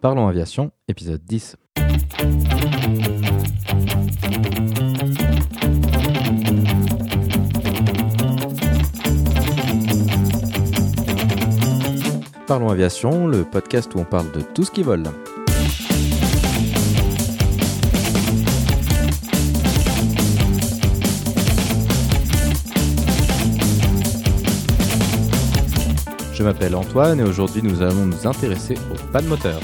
Parlons Aviation, épisode 10. Parlons Aviation, le podcast où on parle de tout ce qui vole. Je m'appelle Antoine et aujourd'hui nous allons nous intéresser aux pannes moteur.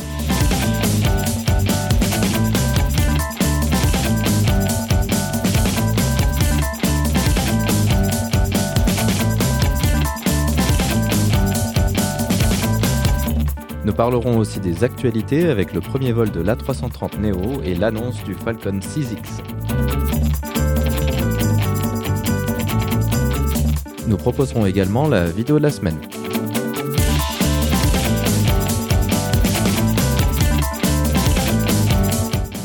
Nous parlerons aussi des actualités avec le premier vol de l'A330 Neo et l'annonce du Falcon 6X. Nous proposerons également la vidéo de la semaine.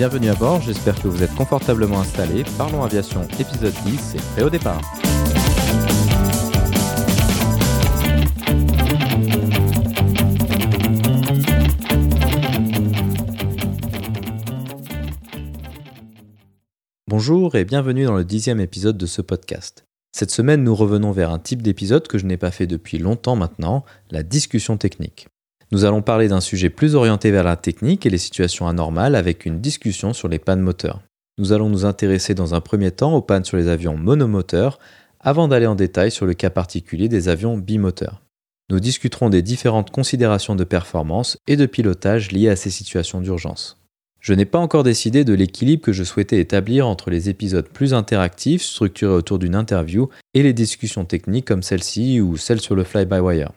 Bienvenue à bord, j'espère que vous êtes confortablement installés. Parlons Aviation épisode 10, c'est prêt au départ. Bonjour et bienvenue dans le dixième épisode de ce podcast. Cette semaine, nous revenons vers un type d'épisode que je n'ai pas fait depuis longtemps maintenant, la discussion technique. Nous allons parler d'un sujet plus orienté vers la technique et les situations anormales avec une discussion sur les pannes moteurs. Nous allons nous intéresser dans un premier temps aux pannes sur les avions monomoteurs avant d'aller en détail sur le cas particulier des avions bimoteurs. Nous discuterons des différentes considérations de performance et de pilotage liées à ces situations d'urgence. Je n'ai pas encore décidé de l'équilibre que je souhaitais établir entre les épisodes plus interactifs, structurés autour d'une interview, et les discussions techniques comme celle-ci ou celle sur le fly-by-wire.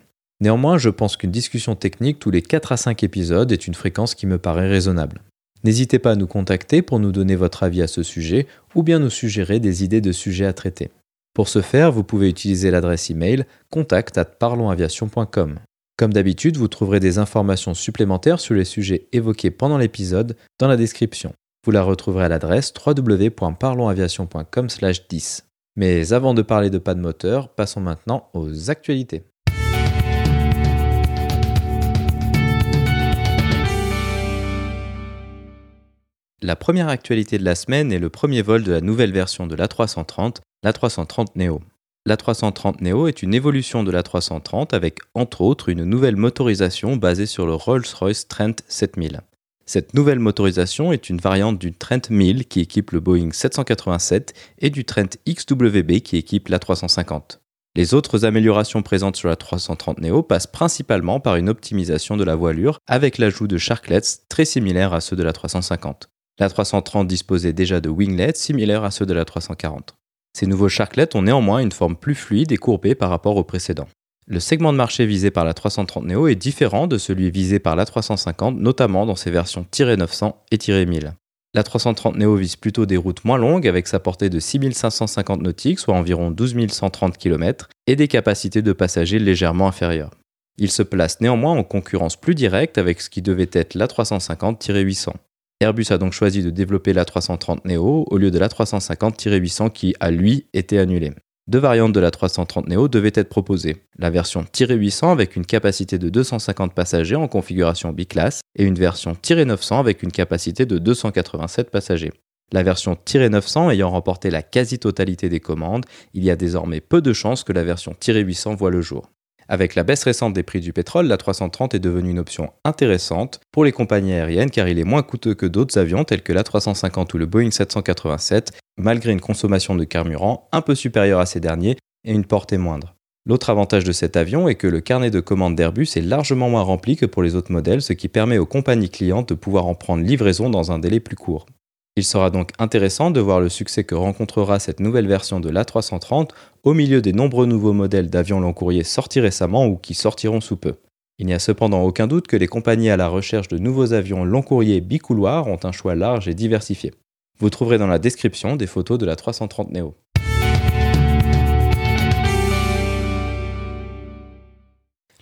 Néanmoins, je pense qu'une discussion technique tous les 4 à 5 épisodes est une fréquence qui me paraît raisonnable. N'hésitez pas à nous contacter pour nous donner votre avis à ce sujet ou bien nous suggérer des idées de sujets à traiter. Pour ce faire, vous pouvez utiliser l'adresse email contact@parlonsaviation.com. Comme d'habitude, vous trouverez des informations supplémentaires sur les sujets évoqués pendant l'épisode dans la description. Vous la retrouverez à l'adresse www.parlonsaviation.com/10. Mais avant de parler de pas de moteur, passons maintenant aux actualités. La première actualité de la semaine est le premier vol de la nouvelle version de l'A330, l'A330 Neo. L'A330 Neo est une évolution de l'A330 avec entre autres une nouvelle motorisation basée sur le Rolls-Royce Trent 7000. Cette nouvelle motorisation est une variante du Trent 1000 qui équipe le Boeing 787 et du Trent XWB qui équipe l'A350. Les autres améliorations présentes sur la 330 Neo passent principalement par une optimisation de la voilure avec l'ajout de sharklets très similaires à ceux de la 350. La 330 disposait déjà de winglets similaires à ceux de la 340. Ces nouveaux sharklets ont néanmoins une forme plus fluide et courbée par rapport aux précédents. Le segment de marché visé par la 330 Neo est différent de celui visé par la 350, notamment dans ses versions -900 et -1000. La 330 Neo vise plutôt des routes moins longues avec sa portée de 6550 nautiques, soit environ 12 130 km, et des capacités de passagers légèrement inférieures. Il se place néanmoins en concurrence plus directe avec ce qui devait être la 350-800. Airbus a donc choisi de développer la 330 Neo au lieu de la 350-800 qui, à lui, était annulée. Deux variantes de la 330 Neo devaient être proposées. La version 800 avec une capacité de 250 passagers en configuration biclasse et une version 900 avec une capacité de 287 passagers. La version 900 ayant remporté la quasi-totalité des commandes, il y a désormais peu de chances que la version 800 voit le jour. Avec la baisse récente des prix du pétrole, la 330 est devenue une option intéressante pour les compagnies aériennes car il est moins coûteux que d'autres avions tels que la 350 ou le Boeing 787, malgré une consommation de carburant un peu supérieure à ces derniers et une portée moindre. L'autre avantage de cet avion est que le carnet de commandes d'Airbus est largement moins rempli que pour les autres modèles, ce qui permet aux compagnies clientes de pouvoir en prendre livraison dans un délai plus court. Il sera donc intéressant de voir le succès que rencontrera cette nouvelle version de l'A330 au milieu des nombreux nouveaux modèles d'avions long courrier sortis récemment ou qui sortiront sous peu. Il n'y a cependant aucun doute que les compagnies à la recherche de nouveaux avions long courrier bicouloirs ont un choix large et diversifié. Vous trouverez dans la description des photos de la 330 Neo.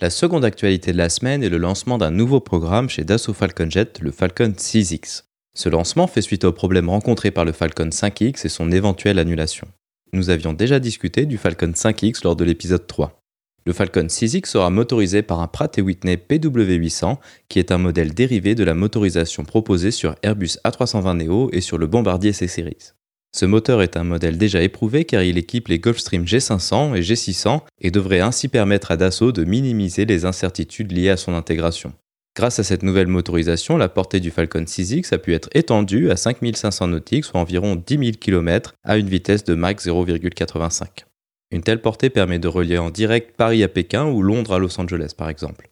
La seconde actualité de la semaine est le lancement d'un nouveau programme chez Dassault Falcon Jet, le Falcon 6X. Ce lancement fait suite aux problèmes rencontrés par le Falcon 5X et son éventuelle annulation. Nous avions déjà discuté du Falcon 5X lors de l'épisode 3. Le Falcon 6X sera motorisé par un Pratt Whitney PW800, qui est un modèle dérivé de la motorisation proposée sur Airbus A320neo et sur le Bombardier C-Series. Ce moteur est un modèle déjà éprouvé car il équipe les Gulfstream G500 et G600 et devrait ainsi permettre à Dassault de minimiser les incertitudes liées à son intégration. Grâce à cette nouvelle motorisation, la portée du Falcon 6X a pu être étendue à 5500 nautiques, soit environ 10 000 km, à une vitesse de Mach 0,85. Une telle portée permet de relier en direct Paris à Pékin ou Londres à Los Angeles par exemple.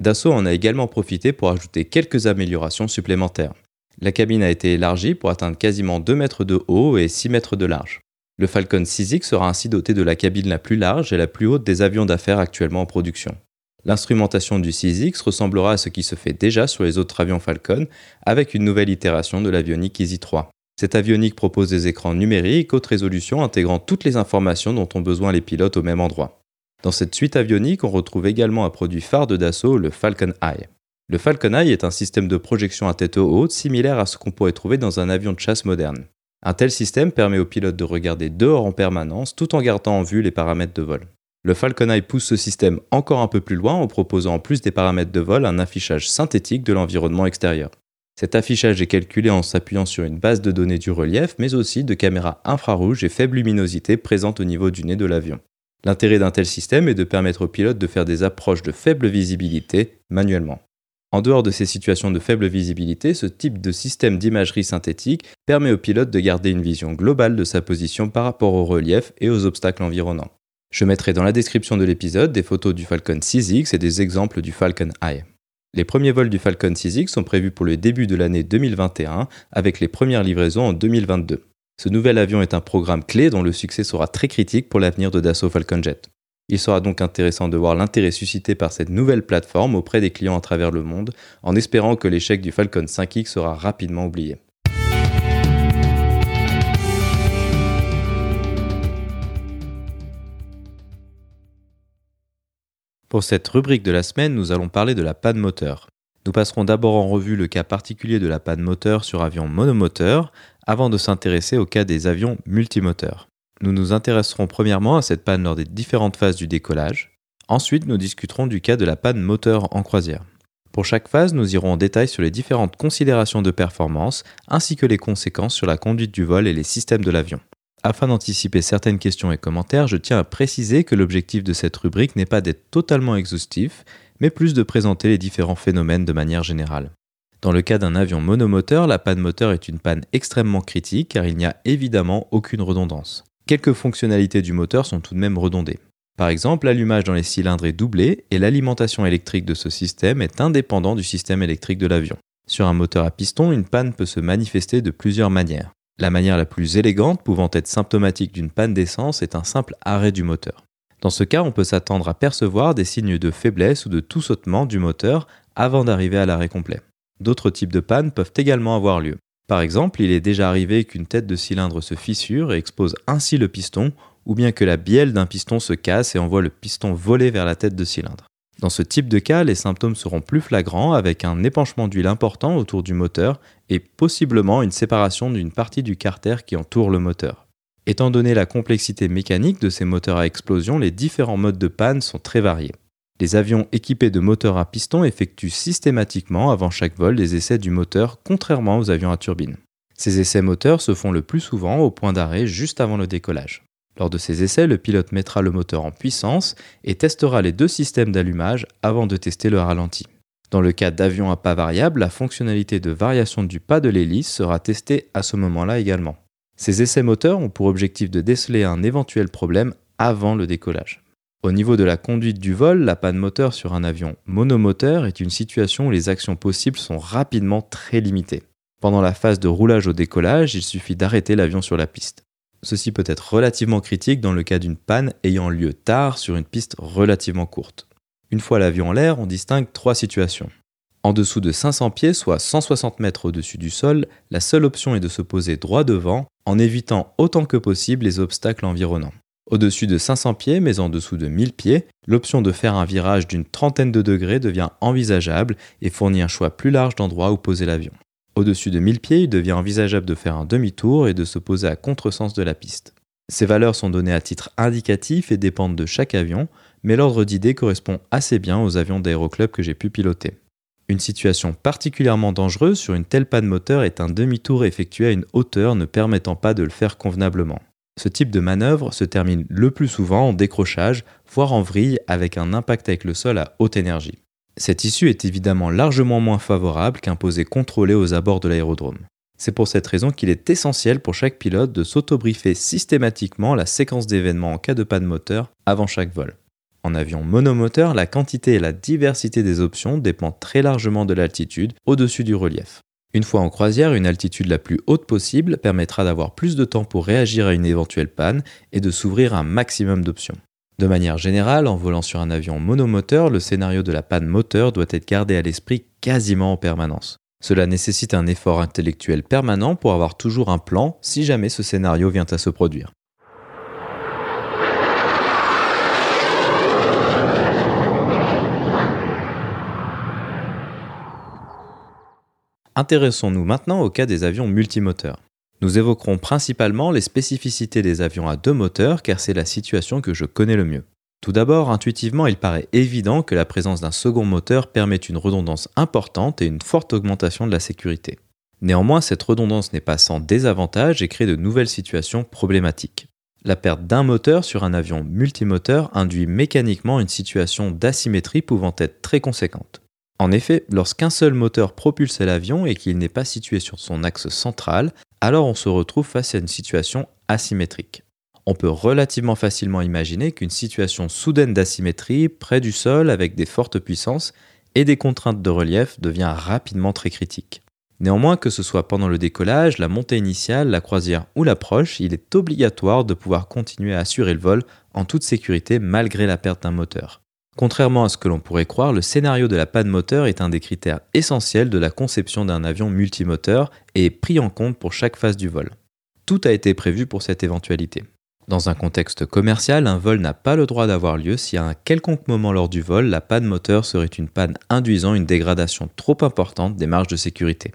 Dassault en a également profité pour ajouter quelques améliorations supplémentaires. La cabine a été élargie pour atteindre quasiment 2 mètres de haut et 6 mètres de large. Le Falcon 6X sera ainsi doté de la cabine la plus large et la plus haute des avions d'affaires actuellement en production. L'instrumentation du 6X ressemblera à ce qui se fait déjà sur les autres avions Falcon, avec une nouvelle itération de l'avionique Easy 3. Cette avionique propose des écrans numériques haute résolution intégrant toutes les informations dont ont besoin les pilotes au même endroit. Dans cette suite avionique, on retrouve également un produit phare de Dassault, le Falcon Eye. Le Falcon Eye est un système de projection à tête haute similaire à ce qu'on pourrait trouver dans un avion de chasse moderne. Un tel système permet aux pilotes de regarder dehors en permanence tout en gardant en vue les paramètres de vol. Le Falcon Eye pousse ce système encore un peu plus loin en proposant en plus des paramètres de vol un affichage synthétique de l'environnement extérieur. Cet affichage est calculé en s'appuyant sur une base de données du relief, mais aussi de caméras infrarouges et faible luminosité présentes au niveau du nez de l'avion. L'intérêt d'un tel système est de permettre aux pilotes de faire des approches de faible visibilité manuellement. En dehors de ces situations de faible visibilité, ce type de système d'imagerie synthétique permet au pilote de garder une vision globale de sa position par rapport au relief et aux obstacles environnants. Je mettrai dans la description de l'épisode des photos du Falcon 6X et des exemples du Falcon Eye. Les premiers vols du Falcon 6X sont prévus pour le début de l'année 2021 avec les premières livraisons en 2022. Ce nouvel avion est un programme clé dont le succès sera très critique pour l'avenir de Dassault Falcon Jet. Il sera donc intéressant de voir l'intérêt suscité par cette nouvelle plateforme auprès des clients à travers le monde, en espérant que l'échec du Falcon 5X sera rapidement oublié. Pour cette rubrique de la semaine, nous allons parler de la panne moteur. Nous passerons d'abord en revue le cas particulier de la panne moteur sur avions monomoteurs, avant de s'intéresser au cas des avions multimoteurs. Nous nous intéresserons premièrement à cette panne lors des différentes phases du décollage. Ensuite, nous discuterons du cas de la panne moteur en croisière. Pour chaque phase, nous irons en détail sur les différentes considérations de performance ainsi que les conséquences sur la conduite du vol et les systèmes de l'avion. Afin d'anticiper certaines questions et commentaires, je tiens à préciser que l'objectif de cette rubrique n'est pas d'être totalement exhaustif, mais plus de présenter les différents phénomènes de manière générale. Dans le cas d'un avion monomoteur, la panne moteur est une panne extrêmement critique car il n'y a évidemment aucune redondance quelques fonctionnalités du moteur sont tout de même redondées. Par exemple, l'allumage dans les cylindres est doublé et l'alimentation électrique de ce système est indépendant du système électrique de l'avion. Sur un moteur à piston, une panne peut se manifester de plusieurs manières. La manière la plus élégante, pouvant être symptomatique d'une panne d'essence, est un simple arrêt du moteur. Dans ce cas, on peut s'attendre à percevoir des signes de faiblesse ou de tout sautement du moteur avant d'arriver à l'arrêt complet. D'autres types de pannes peuvent également avoir lieu. Par exemple, il est déjà arrivé qu'une tête de cylindre se fissure et expose ainsi le piston, ou bien que la bielle d'un piston se casse et envoie le piston voler vers la tête de cylindre. Dans ce type de cas, les symptômes seront plus flagrants avec un épanchement d'huile important autour du moteur et possiblement une séparation d'une partie du carter qui entoure le moteur. Étant donné la complexité mécanique de ces moteurs à explosion, les différents modes de panne sont très variés. Les avions équipés de moteurs à piston effectuent systématiquement avant chaque vol des essais du moteur contrairement aux avions à turbine. Ces essais moteurs se font le plus souvent au point d'arrêt juste avant le décollage. Lors de ces essais, le pilote mettra le moteur en puissance et testera les deux systèmes d'allumage avant de tester le ralenti. Dans le cas d'avions à pas variable, la fonctionnalité de variation du pas de l'hélice sera testée à ce moment-là également. Ces essais moteurs ont pour objectif de déceler un éventuel problème avant le décollage. Au niveau de la conduite du vol, la panne moteur sur un avion monomoteur est une situation où les actions possibles sont rapidement très limitées. Pendant la phase de roulage au décollage, il suffit d'arrêter l'avion sur la piste. Ceci peut être relativement critique dans le cas d'une panne ayant lieu tard sur une piste relativement courte. Une fois l'avion en l'air, on distingue trois situations. En dessous de 500 pieds, soit 160 mètres au-dessus du sol, la seule option est de se poser droit devant en évitant autant que possible les obstacles environnants. Au-dessus de 500 pieds, mais en dessous de 1000 pieds, l'option de faire un virage d'une trentaine de degrés devient envisageable et fournit un choix plus large d'endroits où poser l'avion. Au-dessus de 1000 pieds, il devient envisageable de faire un demi-tour et de se poser à contresens de la piste. Ces valeurs sont données à titre indicatif et dépendent de chaque avion, mais l'ordre d'idée correspond assez bien aux avions d'aéroclub que j'ai pu piloter. Une situation particulièrement dangereuse sur une telle panne moteur est un demi-tour effectué à une hauteur ne permettant pas de le faire convenablement. Ce type de manœuvre se termine le plus souvent en décrochage, voire en vrille avec un impact avec le sol à haute énergie. Cette issue est évidemment largement moins favorable qu'un posé contrôlé aux abords de l'aérodrome. C'est pour cette raison qu'il est essentiel pour chaque pilote de s'auto-briefer systématiquement la séquence d'événements en cas de panne moteur avant chaque vol. En avion monomoteur, la quantité et la diversité des options dépendent très largement de l'altitude au-dessus du relief. Une fois en croisière, une altitude la plus haute possible permettra d'avoir plus de temps pour réagir à une éventuelle panne et de s'ouvrir un maximum d'options. De manière générale, en volant sur un avion monomoteur, le scénario de la panne moteur doit être gardé à l'esprit quasiment en permanence. Cela nécessite un effort intellectuel permanent pour avoir toujours un plan si jamais ce scénario vient à se produire. Intéressons-nous maintenant au cas des avions multimoteurs. Nous évoquerons principalement les spécificités des avions à deux moteurs car c'est la situation que je connais le mieux. Tout d'abord, intuitivement, il paraît évident que la présence d'un second moteur permet une redondance importante et une forte augmentation de la sécurité. Néanmoins, cette redondance n'est pas sans désavantage et crée de nouvelles situations problématiques. La perte d'un moteur sur un avion multimoteur induit mécaniquement une situation d'asymétrie pouvant être très conséquente. En effet, lorsqu'un seul moteur propulse l'avion et qu'il n'est pas situé sur son axe central, alors on se retrouve face à une situation asymétrique. On peut relativement facilement imaginer qu'une situation soudaine d'asymétrie près du sol avec des fortes puissances et des contraintes de relief devient rapidement très critique. Néanmoins, que ce soit pendant le décollage, la montée initiale, la croisière ou l'approche, il est obligatoire de pouvoir continuer à assurer le vol en toute sécurité malgré la perte d'un moteur. Contrairement à ce que l'on pourrait croire, le scénario de la panne moteur est un des critères essentiels de la conception d'un avion multimoteur et est pris en compte pour chaque phase du vol. Tout a été prévu pour cette éventualité. Dans un contexte commercial, un vol n'a pas le droit d'avoir lieu si à un quelconque moment lors du vol, la panne moteur serait une panne induisant une dégradation trop importante des marges de sécurité.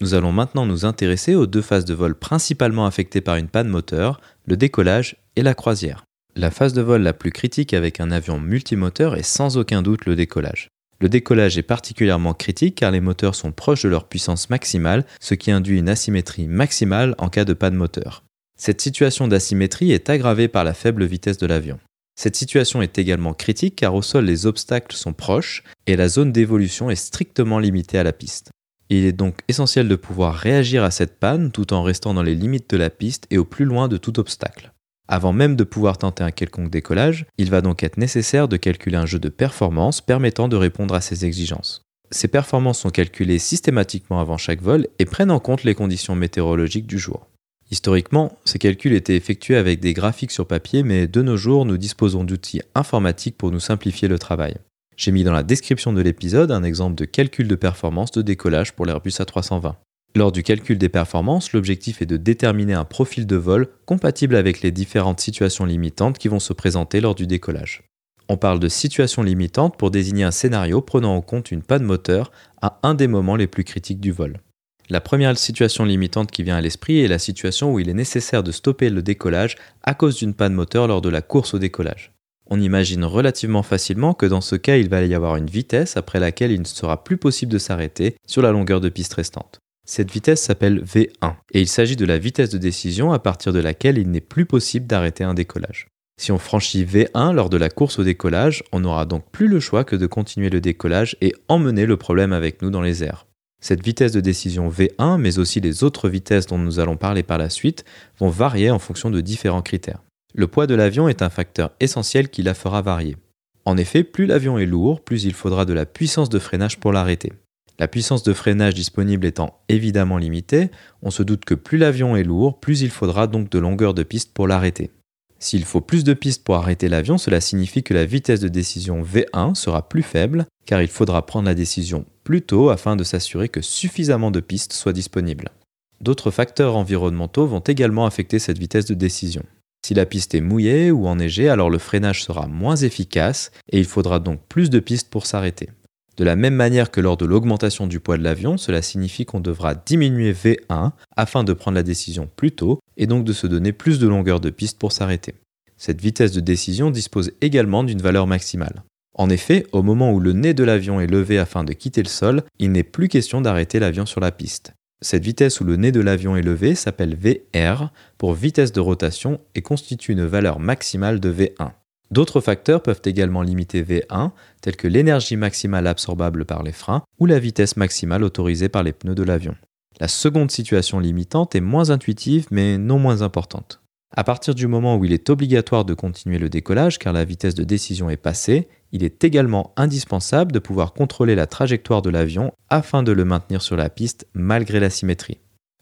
Nous allons maintenant nous intéresser aux deux phases de vol principalement affectées par une panne moteur, le décollage et la croisière. La phase de vol la plus critique avec un avion multimoteur est sans aucun doute le décollage. Le décollage est particulièrement critique car les moteurs sont proches de leur puissance maximale, ce qui induit une asymétrie maximale en cas de panne moteur. Cette situation d'asymétrie est aggravée par la faible vitesse de l'avion. Cette situation est également critique car au sol les obstacles sont proches et la zone d'évolution est strictement limitée à la piste. Il est donc essentiel de pouvoir réagir à cette panne tout en restant dans les limites de la piste et au plus loin de tout obstacle. Avant même de pouvoir tenter un quelconque décollage, il va donc être nécessaire de calculer un jeu de performance permettant de répondre à ces exigences. Ces performances sont calculées systématiquement avant chaque vol et prennent en compte les conditions météorologiques du jour. Historiquement, ces calculs étaient effectués avec des graphiques sur papier, mais de nos jours, nous disposons d'outils informatiques pour nous simplifier le travail. J'ai mis dans la description de l'épisode un exemple de calcul de performance de décollage pour l'Airbus A320. Lors du calcul des performances, l'objectif est de déterminer un profil de vol compatible avec les différentes situations limitantes qui vont se présenter lors du décollage. On parle de situation limitante pour désigner un scénario prenant en compte une panne moteur à un des moments les plus critiques du vol. La première situation limitante qui vient à l'esprit est la situation où il est nécessaire de stopper le décollage à cause d'une panne moteur lors de la course au décollage. On imagine relativement facilement que dans ce cas il va y avoir une vitesse après laquelle il ne sera plus possible de s'arrêter sur la longueur de piste restante. Cette vitesse s'appelle V1 et il s'agit de la vitesse de décision à partir de laquelle il n'est plus possible d'arrêter un décollage. Si on franchit V1 lors de la course au décollage, on n'aura donc plus le choix que de continuer le décollage et emmener le problème avec nous dans les airs. Cette vitesse de décision V1, mais aussi les autres vitesses dont nous allons parler par la suite, vont varier en fonction de différents critères. Le poids de l'avion est un facteur essentiel qui la fera varier. En effet, plus l'avion est lourd, plus il faudra de la puissance de freinage pour l'arrêter. La puissance de freinage disponible étant évidemment limitée, on se doute que plus l'avion est lourd, plus il faudra donc de longueur de piste pour l'arrêter. S'il faut plus de pistes pour arrêter l'avion, cela signifie que la vitesse de décision V1 sera plus faible, car il faudra prendre la décision plus tôt afin de s'assurer que suffisamment de pistes soient disponibles. D'autres facteurs environnementaux vont également affecter cette vitesse de décision. Si la piste est mouillée ou enneigée, alors le freinage sera moins efficace et il faudra donc plus de pistes pour s'arrêter. De la même manière que lors de l'augmentation du poids de l'avion, cela signifie qu'on devra diminuer V1 afin de prendre la décision plus tôt et donc de se donner plus de longueur de piste pour s'arrêter. Cette vitesse de décision dispose également d'une valeur maximale. En effet, au moment où le nez de l'avion est levé afin de quitter le sol, il n'est plus question d'arrêter l'avion sur la piste. Cette vitesse où le nez de l'avion est levé s'appelle VR pour vitesse de rotation et constitue une valeur maximale de V1. D'autres facteurs peuvent également limiter V1, tels que l'énergie maximale absorbable par les freins ou la vitesse maximale autorisée par les pneus de l'avion. La seconde situation limitante est moins intuitive mais non moins importante. À partir du moment où il est obligatoire de continuer le décollage car la vitesse de décision est passée, il est également indispensable de pouvoir contrôler la trajectoire de l'avion afin de le maintenir sur la piste malgré la symétrie.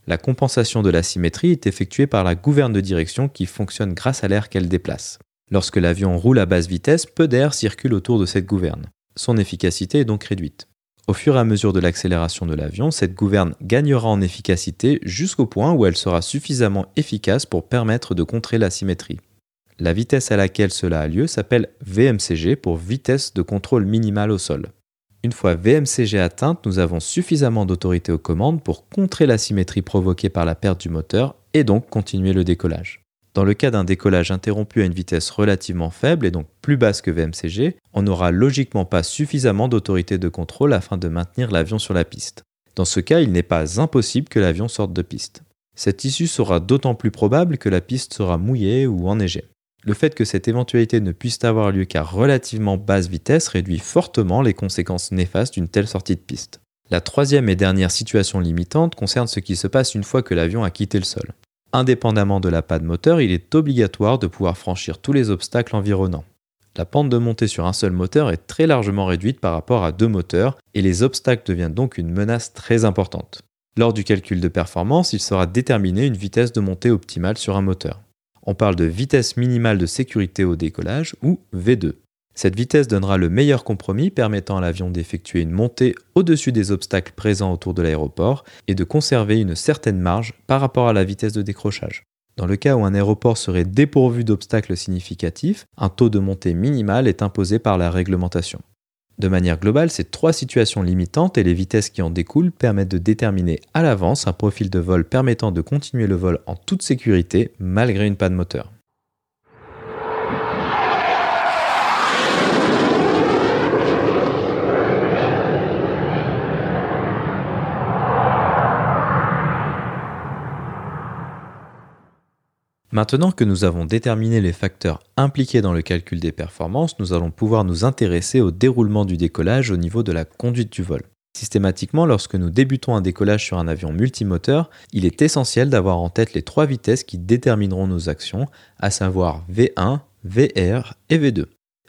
La compensation de la symétrie est effectuée par la gouverne de direction qui fonctionne grâce à l'air qu'elle déplace. Lorsque l'avion roule à basse vitesse, peu d'air circule autour de cette gouverne. Son efficacité est donc réduite. Au fur et à mesure de l'accélération de l'avion, cette gouverne gagnera en efficacité jusqu'au point où elle sera suffisamment efficace pour permettre de contrer la symétrie. La vitesse à laquelle cela a lieu s'appelle VMCG pour vitesse de contrôle minimale au sol. Une fois VMCG atteinte, nous avons suffisamment d'autorité aux commandes pour contrer la symétrie provoquée par la perte du moteur et donc continuer le décollage. Dans le cas d'un décollage interrompu à une vitesse relativement faible et donc plus basse que VMCG, on n'aura logiquement pas suffisamment d'autorité de contrôle afin de maintenir l'avion sur la piste. Dans ce cas, il n'est pas impossible que l'avion sorte de piste. Cette issue sera d'autant plus probable que la piste sera mouillée ou enneigée. Le fait que cette éventualité ne puisse avoir lieu qu'à relativement basse vitesse réduit fortement les conséquences néfastes d'une telle sortie de piste. La troisième et dernière situation limitante concerne ce qui se passe une fois que l'avion a quitté le sol. Indépendamment de la panne moteur, il est obligatoire de pouvoir franchir tous les obstacles environnants. La pente de montée sur un seul moteur est très largement réduite par rapport à deux moteurs et les obstacles deviennent donc une menace très importante. Lors du calcul de performance, il sera déterminé une vitesse de montée optimale sur un moteur. On parle de vitesse minimale de sécurité au décollage ou V2. Cette vitesse donnera le meilleur compromis permettant à l'avion d'effectuer une montée au-dessus des obstacles présents autour de l'aéroport et de conserver une certaine marge par rapport à la vitesse de décrochage. Dans le cas où un aéroport serait dépourvu d'obstacles significatifs, un taux de montée minimal est imposé par la réglementation. De manière globale, ces trois situations limitantes et les vitesses qui en découlent permettent de déterminer à l'avance un profil de vol permettant de continuer le vol en toute sécurité malgré une panne moteur. Maintenant que nous avons déterminé les facteurs impliqués dans le calcul des performances, nous allons pouvoir nous intéresser au déroulement du décollage au niveau de la conduite du vol. Systématiquement, lorsque nous débutons un décollage sur un avion multimoteur, il est essentiel d'avoir en tête les trois vitesses qui détermineront nos actions, à savoir V1, VR et V2.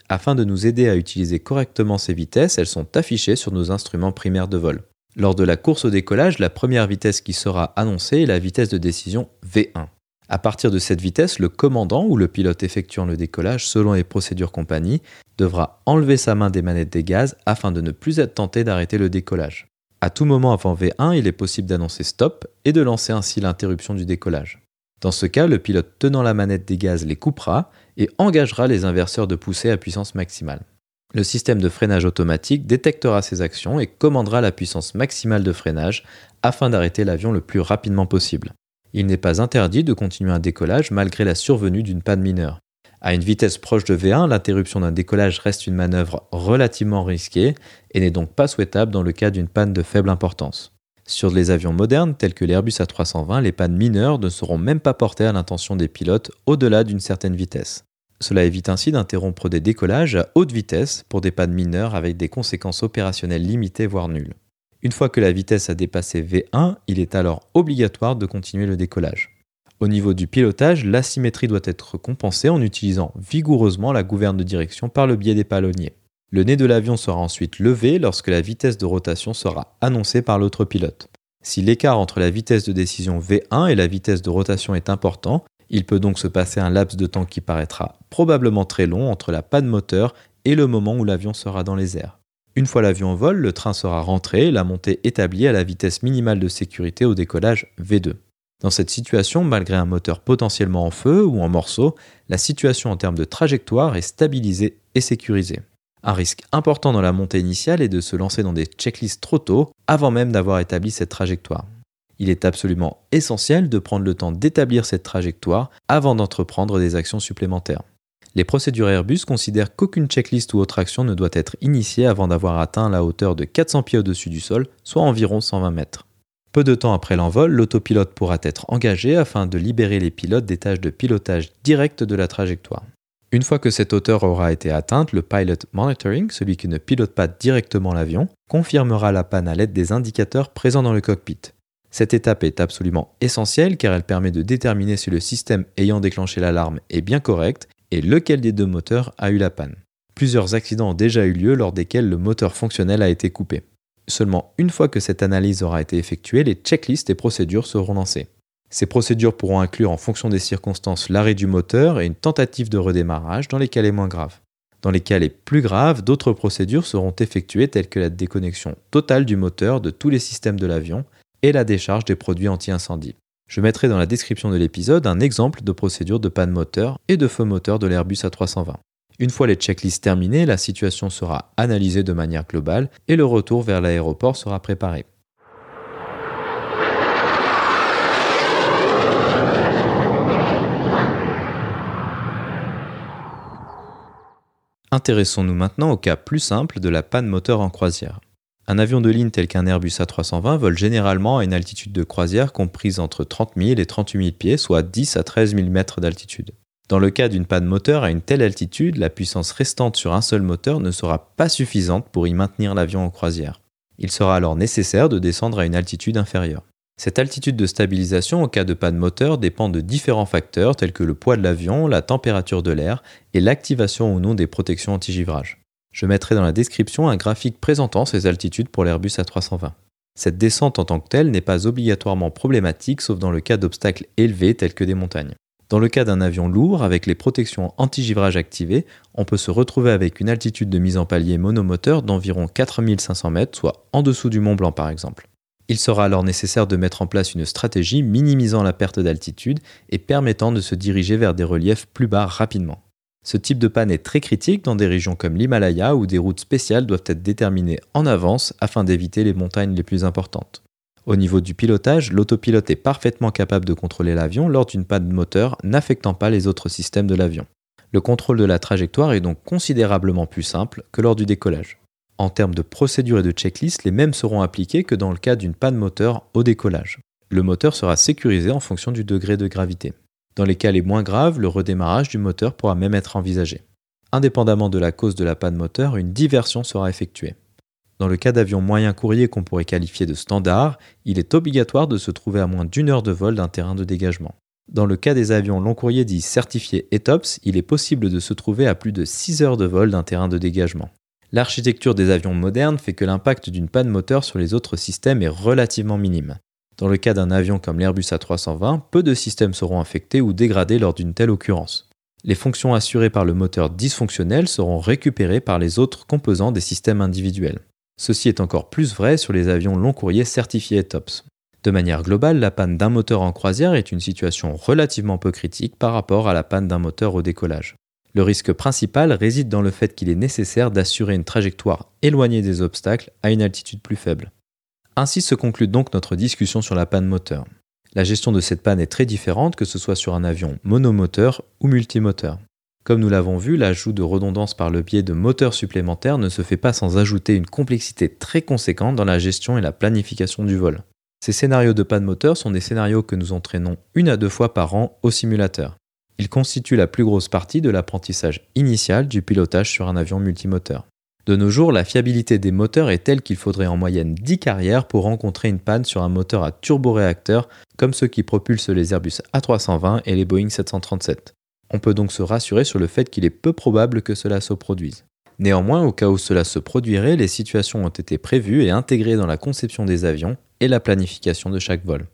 Afin de nous aider à utiliser correctement ces vitesses, elles sont affichées sur nos instruments primaires de vol. Lors de la course au décollage, la première vitesse qui sera annoncée est la vitesse de décision V1. À partir de cette vitesse, le commandant ou le pilote effectuant le décollage selon les procédures compagnie devra enlever sa main des manettes des gaz afin de ne plus être tenté d'arrêter le décollage. À tout moment avant V1, il est possible d'annoncer stop et de lancer ainsi l'interruption du décollage. Dans ce cas, le pilote tenant la manette des gaz les coupera et engagera les inverseurs de poussée à puissance maximale. Le système de freinage automatique détectera ces actions et commandera la puissance maximale de freinage afin d'arrêter l'avion le plus rapidement possible il n'est pas interdit de continuer un décollage malgré la survenue d'une panne mineure. À une vitesse proche de V1, l'interruption d'un décollage reste une manœuvre relativement risquée et n'est donc pas souhaitable dans le cas d'une panne de faible importance. Sur les avions modernes tels que l'Airbus A320, les pannes mineures ne seront même pas portées à l'intention des pilotes au-delà d'une certaine vitesse. Cela évite ainsi d'interrompre des décollages à haute vitesse pour des pannes mineures avec des conséquences opérationnelles limitées voire nulles. Une fois que la vitesse a dépassé V1, il est alors obligatoire de continuer le décollage. Au niveau du pilotage, l'asymétrie doit être compensée en utilisant vigoureusement la gouverne de direction par le biais des palonniers. Le nez de l'avion sera ensuite levé lorsque la vitesse de rotation sera annoncée par l'autre pilote. Si l'écart entre la vitesse de décision V1 et la vitesse de rotation est important, il peut donc se passer un laps de temps qui paraîtra probablement très long entre la panne moteur et le moment où l'avion sera dans les airs. Une fois l'avion en vol, le train sera rentré et la montée établie à la vitesse minimale de sécurité au décollage V2. Dans cette situation, malgré un moteur potentiellement en feu ou en morceaux, la situation en termes de trajectoire est stabilisée et sécurisée. Un risque important dans la montée initiale est de se lancer dans des checklists trop tôt, avant même d'avoir établi cette trajectoire. Il est absolument essentiel de prendre le temps d'établir cette trajectoire avant d'entreprendre des actions supplémentaires. Les procédures Airbus considèrent qu'aucune checklist ou autre action ne doit être initiée avant d'avoir atteint la hauteur de 400 pieds au-dessus du sol, soit environ 120 mètres. Peu de temps après l'envol, l'autopilote pourra être engagé afin de libérer les pilotes des tâches de pilotage direct de la trajectoire. Une fois que cette hauteur aura été atteinte, le pilot monitoring, celui qui ne pilote pas directement l'avion, confirmera la panne à l'aide des indicateurs présents dans le cockpit. Cette étape est absolument essentielle car elle permet de déterminer si le système ayant déclenché l'alarme est bien correct et lequel des deux moteurs a eu la panne. Plusieurs accidents ont déjà eu lieu lors desquels le moteur fonctionnel a été coupé. Seulement une fois que cette analyse aura été effectuée, les checklists et procédures seront lancées. Ces procédures pourront inclure en fonction des circonstances l'arrêt du moteur et une tentative de redémarrage dans les cas les moins graves. Dans les cas les plus graves, d'autres procédures seront effectuées telles que la déconnexion totale du moteur de tous les systèmes de l'avion et la décharge des produits anti-incendie. Je mettrai dans la description de l'épisode un exemple de procédure de panne moteur et de feu moteur de l'Airbus A320. Une fois les checklists terminées, la situation sera analysée de manière globale et le retour vers l'aéroport sera préparé. Intéressons-nous maintenant au cas plus simple de la panne moteur en croisière. Un avion de ligne tel qu'un Airbus A320 vole généralement à une altitude de croisière comprise entre 30 000 et 38 000 pieds, soit 10 à 13 000 mètres d'altitude. Dans le cas d'une panne moteur à une telle altitude, la puissance restante sur un seul moteur ne sera pas suffisante pour y maintenir l'avion en croisière. Il sera alors nécessaire de descendre à une altitude inférieure. Cette altitude de stabilisation au cas de panne moteur dépend de différents facteurs tels que le poids de l'avion, la température de l'air et l'activation ou non des protections anti-givrage. Je mettrai dans la description un graphique présentant ces altitudes pour l'Airbus A320. Cette descente en tant que telle n'est pas obligatoirement problématique sauf dans le cas d'obstacles élevés tels que des montagnes. Dans le cas d'un avion lourd, avec les protections anti-givrage activées, on peut se retrouver avec une altitude de mise en palier monomoteur d'environ 4500 mètres, soit en dessous du Mont Blanc par exemple. Il sera alors nécessaire de mettre en place une stratégie minimisant la perte d'altitude et permettant de se diriger vers des reliefs plus bas rapidement. Ce type de panne est très critique dans des régions comme l'Himalaya où des routes spéciales doivent être déterminées en avance afin d'éviter les montagnes les plus importantes. Au niveau du pilotage, l'autopilote est parfaitement capable de contrôler l'avion lors d'une panne moteur n'affectant pas les autres systèmes de l'avion. Le contrôle de la trajectoire est donc considérablement plus simple que lors du décollage. En termes de procédure et de checklist, les mêmes seront appliqués que dans le cas d'une panne moteur au décollage. Le moteur sera sécurisé en fonction du degré de gravité. Dans les cas les moins graves, le redémarrage du moteur pourra même être envisagé. Indépendamment de la cause de la panne moteur, une diversion sera effectuée. Dans le cas d'avions moyens courriers qu'on pourrait qualifier de standard, il est obligatoire de se trouver à moins d'une heure de vol d'un terrain de dégagement. Dans le cas des avions long courriers dits certifiés ETOPS, il est possible de se trouver à plus de 6 heures de vol d'un terrain de dégagement. L'architecture des avions modernes fait que l'impact d'une panne moteur sur les autres systèmes est relativement minime. Dans le cas d'un avion comme l'Airbus A320, peu de systèmes seront affectés ou dégradés lors d'une telle occurrence. Les fonctions assurées par le moteur dysfonctionnel seront récupérées par les autres composants des systèmes individuels. Ceci est encore plus vrai sur les avions long courrier certifiés TOPS. De manière globale, la panne d'un moteur en croisière est une situation relativement peu critique par rapport à la panne d'un moteur au décollage. Le risque principal réside dans le fait qu'il est nécessaire d'assurer une trajectoire éloignée des obstacles à une altitude plus faible. Ainsi se conclut donc notre discussion sur la panne moteur. La gestion de cette panne est très différente que ce soit sur un avion monomoteur ou multimoteur. Comme nous l'avons vu, l'ajout de redondance par le biais de moteurs supplémentaires ne se fait pas sans ajouter une complexité très conséquente dans la gestion et la planification du vol. Ces scénarios de panne moteur sont des scénarios que nous entraînons une à deux fois par an au simulateur. Ils constituent la plus grosse partie de l'apprentissage initial du pilotage sur un avion multimoteur. De nos jours, la fiabilité des moteurs est telle qu'il faudrait en moyenne 10 carrières pour rencontrer une panne sur un moteur à turboréacteur comme ceux qui propulsent les Airbus A320 et les Boeing 737. On peut donc se rassurer sur le fait qu'il est peu probable que cela se produise. Néanmoins, au cas où cela se produirait, les situations ont été prévues et intégrées dans la conception des avions et la planification de chaque vol.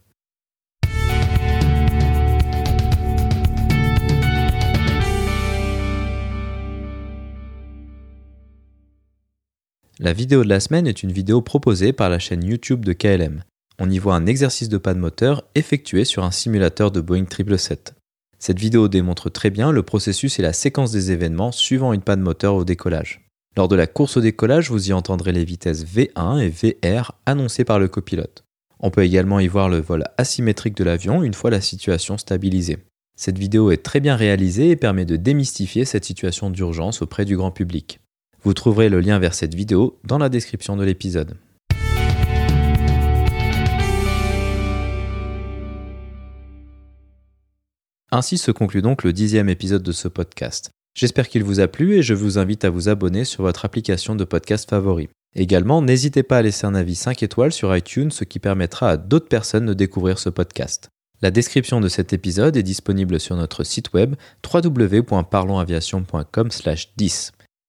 La vidéo de la semaine est une vidéo proposée par la chaîne YouTube de KLM. On y voit un exercice de panne moteur effectué sur un simulateur de Boeing 777. Cette vidéo démontre très bien le processus et la séquence des événements suivant une panne moteur au décollage. Lors de la course au décollage, vous y entendrez les vitesses V1 et VR annoncées par le copilote. On peut également y voir le vol asymétrique de l'avion une fois la situation stabilisée. Cette vidéo est très bien réalisée et permet de démystifier cette situation d'urgence auprès du grand public. Vous trouverez le lien vers cette vidéo dans la description de l'épisode. Ainsi se conclut donc le dixième épisode de ce podcast. J'espère qu'il vous a plu et je vous invite à vous abonner sur votre application de podcast favori. Également, n'hésitez pas à laisser un avis 5 étoiles sur iTunes, ce qui permettra à d'autres personnes de découvrir ce podcast. La description de cet épisode est disponible sur notre site web www.parlonsaviation.com/10.